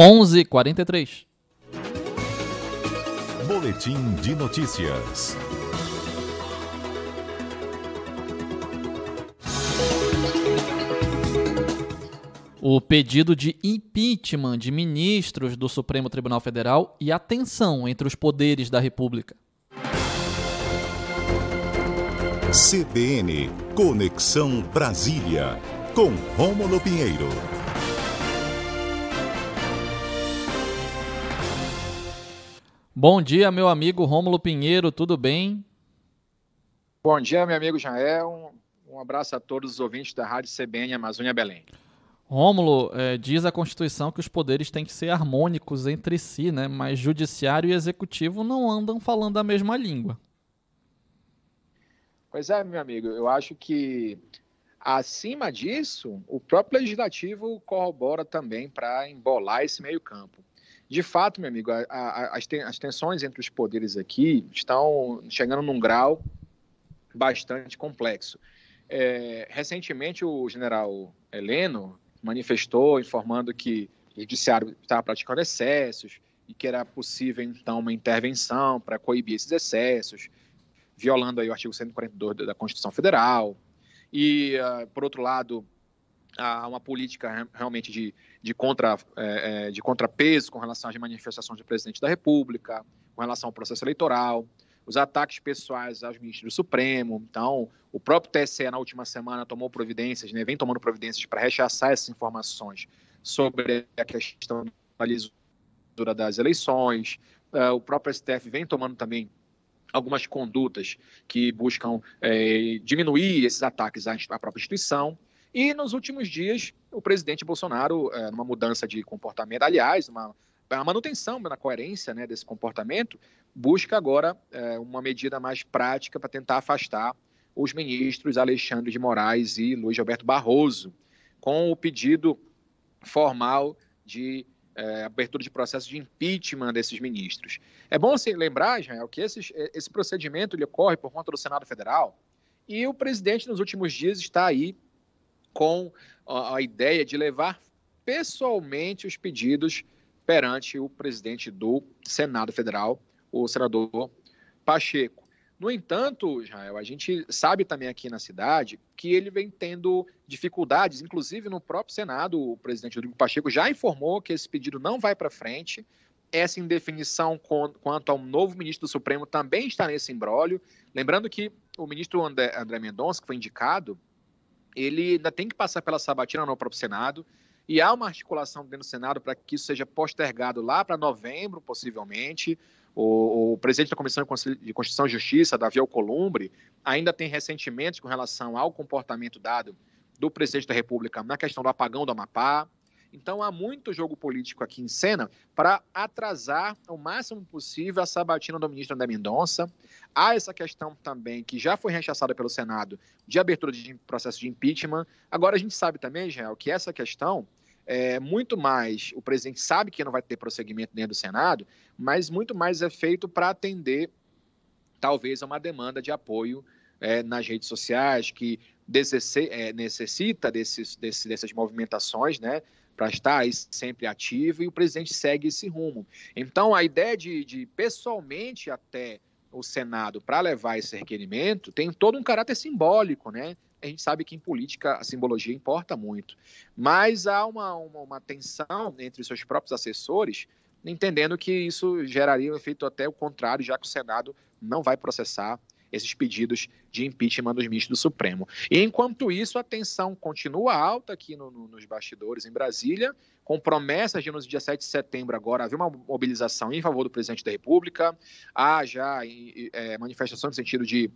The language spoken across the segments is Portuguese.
11:43. Boletim de notícias. O pedido de impeachment de ministros do Supremo Tribunal Federal e a tensão entre os poderes da República. CBN Conexão Brasília, com Rômulo Pinheiro. Bom dia, meu amigo Rômulo Pinheiro, tudo bem? Bom dia, meu amigo Jael. Um, um abraço a todos os ouvintes da Rádio CBN Amazônia Belém. Rômulo, é, diz a Constituição que os poderes têm que ser harmônicos entre si, né? Mas judiciário e executivo não andam falando a mesma língua. Pois é, meu amigo, eu acho que acima disso, o próprio legislativo corrobora também para embolar esse meio-campo. De fato, meu amigo, a, a, as, ten, as tensões entre os poderes aqui estão chegando num grau bastante complexo. É, recentemente, o general Heleno, manifestou informando que o judiciário estava praticando excessos e que era possível, então, uma intervenção para coibir esses excessos, violando aí o artigo 142 da Constituição Federal. E, uh, por outro lado, há uma política realmente de, de, contra, é, de contrapeso com relação às manifestações do presidente da República, com relação ao processo eleitoral os ataques pessoais aos ministros do Supremo. Então, o próprio TSE, na última semana, tomou providências, né, vem tomando providências para rechaçar essas informações sobre a questão da lisura das eleições. Uh, o próprio STF vem tomando também algumas condutas que buscam é, diminuir esses ataques à própria instituição. E nos últimos dias, o presidente Bolsonaro, é, numa mudança de comportamento, aliás, uma, uma manutenção na coerência né, desse comportamento, busca agora é, uma medida mais prática para tentar afastar os ministros Alexandre de Moraes e Luiz Alberto Barroso, com o pedido formal de é, abertura de processo de impeachment desses ministros. É bom se lembrar, Israel, que esses, esse procedimento ele ocorre por conta do Senado Federal e o presidente, nos últimos dias, está aí com a, ideia de levar pessoalmente os pedidos perante o presidente do Senado Federal, o senador Pacheco. No entanto, Israel, a gente sabe também aqui na cidade que ele vem tendo dificuldades, inclusive no próprio Senado, o presidente Rodrigo Pacheco já informou que esse pedido não vai para frente. Essa indefinição quanto ao novo ministro do Supremo também está nesse embrólio. Lembrando que o ministro André Mendonça, que foi indicado, ele ainda tem que passar pela sabatina no próprio Senado. E há uma articulação dentro do Senado para que isso seja postergado lá para novembro, possivelmente. O, o, presidente da Comissão de Constituição e Justiça, Davi Alcolumbre, ainda tem ressentimentos com relação ao comportamento dado do presidente da República na questão do apagão do Amapá. Então há muito jogo político aqui em cena para atrasar o máximo possível a sabatina do ministro André Mendonça. Há essa questão também que já foi rechaçada pelo Senado de abertura de processo de impeachment. Agora a gente sabe também, Israel, que essa questão é, muito mais, o presidente sabe que não vai ter prosseguimento dentro do Senado, mas muito mais é feito para atender, talvez, a uma demanda de apoio é, nas redes sociais, que é, necessita desses, desses, dessas movimentações, né? Para estar sempre ativo, e o presidente segue esse rumo. Então, a ideia de, de pessoalmente até o Senado para levar esse requerimento tem todo um caráter simbólico, né? a gente sabe que em política a simbologia importa muito. Mas há uma, uma, uma tensão entre os seus próprios assessores, entendendo que isso geraria um efeito até o contrário, já que o Senado não vai processar esses pedidos de impeachment dos ministros do Supremo. E enquanto isso, a tensão continua alta aqui no, no, nos bastidores em Brasília, com promessas de no dia 7 de setembro agora haver uma mobilização em favor do presidente da República, há já é, manifestação no sentido de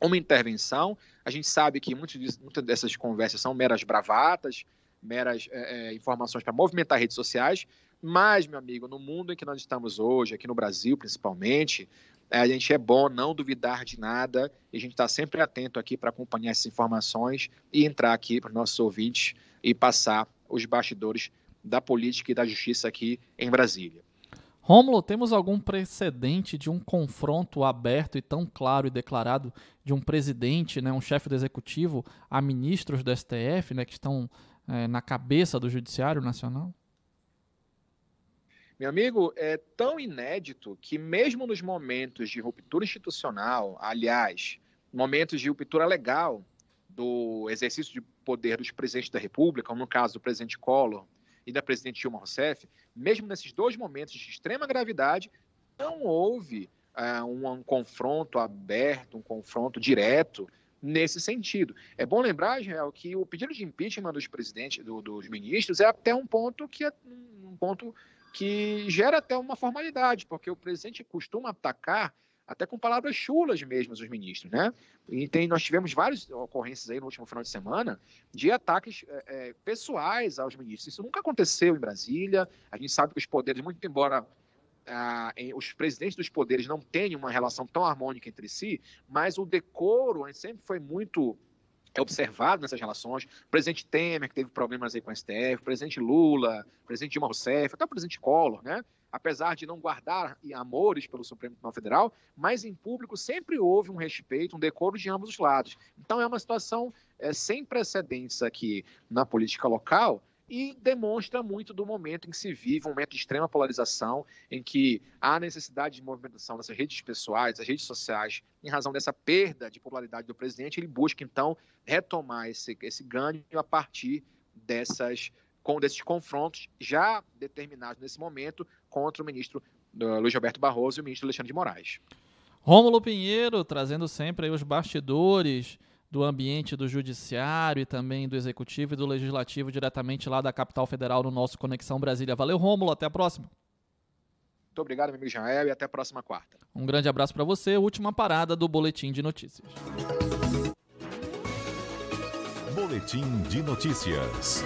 uma intervenção. A gente sabe que muitas dessas conversas são meras bravatas, meras é, é, informações para movimentar redes sociais, mas, meu amigo, no mundo em que nós estamos hoje, aqui no Brasil principalmente, a gente é bom não duvidar de nada e a gente está sempre atento aqui para acompanhar essas informações e entrar aqui para os nossos ouvintes e passar os bastidores da política e da justiça aqui em Brasília. Rômulo, temos algum precedente de um confronto aberto e tão claro e declarado de um presidente, né, um chefe do executivo, a ministros do STF, né, que estão é, na cabeça do Judiciário Nacional? Meu amigo, é tão inédito que, mesmo nos momentos de ruptura institucional, aliás, momentos de ruptura legal do exercício de poder dos presidentes da República, como no caso do presidente Collor e da presidente Dilma Rousseff, mesmo nesses dois momentos de extrema gravidade, não houve uh, um, um confronto aberto, um confronto direto nesse sentido. É bom lembrar, Israel, que o pedido de impeachment dos presidentes, do, dos ministros, é até um ponto que é um ponto que gera até uma formalidade, porque o presidente costuma atacar até com palavras chulas mesmo os ministros, né? E tem, nós tivemos várias ocorrências aí no último final de semana de ataques é, pessoais aos ministros. Isso nunca aconteceu em Brasília. A gente sabe que os poderes, muito embora ah, os presidentes dos poderes não tenham uma relação tão harmônica entre si, mas o decoro sempre foi muito é observado nessas relações. O presidente Temer, que teve problemas aí com o STF, o presidente Lula, o presidente Dilma Rousseff, até o presidente Collor, né? apesar de não guardar amores pelo Supremo Tribunal Federal, mas em público sempre houve um respeito, um decoro de ambos os lados. Então é uma situação é, sem precedentes aqui na política local, e demonstra muito do momento em que se vive, um momento de extrema polarização, em que há necessidade de movimentação dessas redes pessoais, das redes sociais, em razão dessa perda de popularidade do presidente, ele busca então retomar esse, esse ganho a partir dessas com desses confrontos já determinados nesse momento contra o ministro uh, Luiz Roberto Barroso e o ministro Alexandre de Moraes. Rômulo Pinheiro trazendo sempre os bastidores do ambiente do judiciário e também do executivo e do legislativo diretamente lá da capital federal no nosso Conexão Brasília. Valeu, Rômulo, até a próxima. Muito obrigado, meu amigo Jael, e até a próxima quarta. Um grande abraço para você. Última parada do Boletim de Notícias. Boletim de Notícias.